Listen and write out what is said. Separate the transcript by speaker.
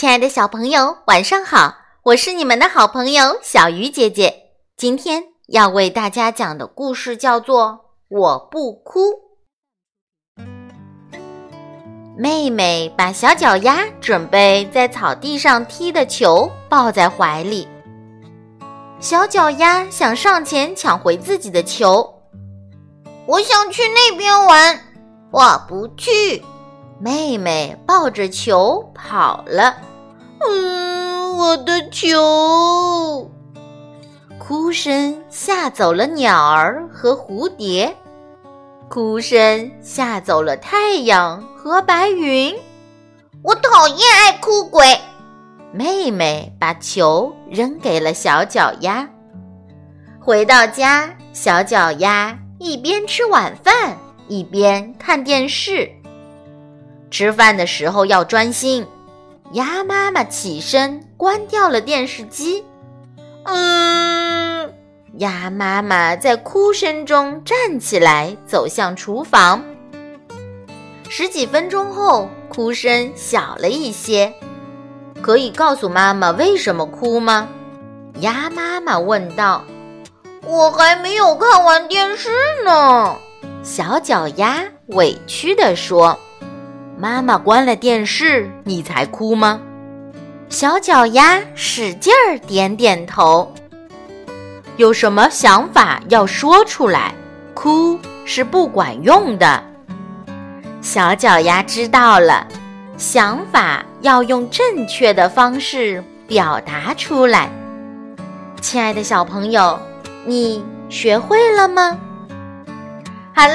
Speaker 1: 亲爱的小朋友，晚上好！我是你们的好朋友小鱼姐姐。今天要为大家讲的故事叫做《我不哭》。妹妹把小脚丫准备在草地上踢的球抱在怀里，小脚丫想上前抢回自己的球。
Speaker 2: 我想去那边玩，我不去。
Speaker 1: 妹妹抱着球跑了。
Speaker 2: 嗯，我的球！
Speaker 1: 哭声吓走了鸟儿和蝴蝶，哭声吓走了太阳和白云。
Speaker 2: 我讨厌爱哭鬼。
Speaker 1: 妹妹把球扔给了小脚丫。回到家，小脚丫一边吃晚饭一边看电视。吃饭的时候要专心。鸭妈妈起身关掉了电视机。嗯，鸭妈妈在哭声中站起来，走向厨房。十几分钟后，哭声小了一些。可以告诉妈妈为什么哭吗？鸭妈妈问道。
Speaker 2: 我还没有看完电视呢。
Speaker 1: 小脚丫委屈地说。妈妈关了电视，你才哭吗？小脚丫使劲儿点点头。有什么想法要说出来，哭是不管用的。小脚丫知道了，想法要用正确的方式表达出来。亲爱的小朋友，你学会了吗？好了，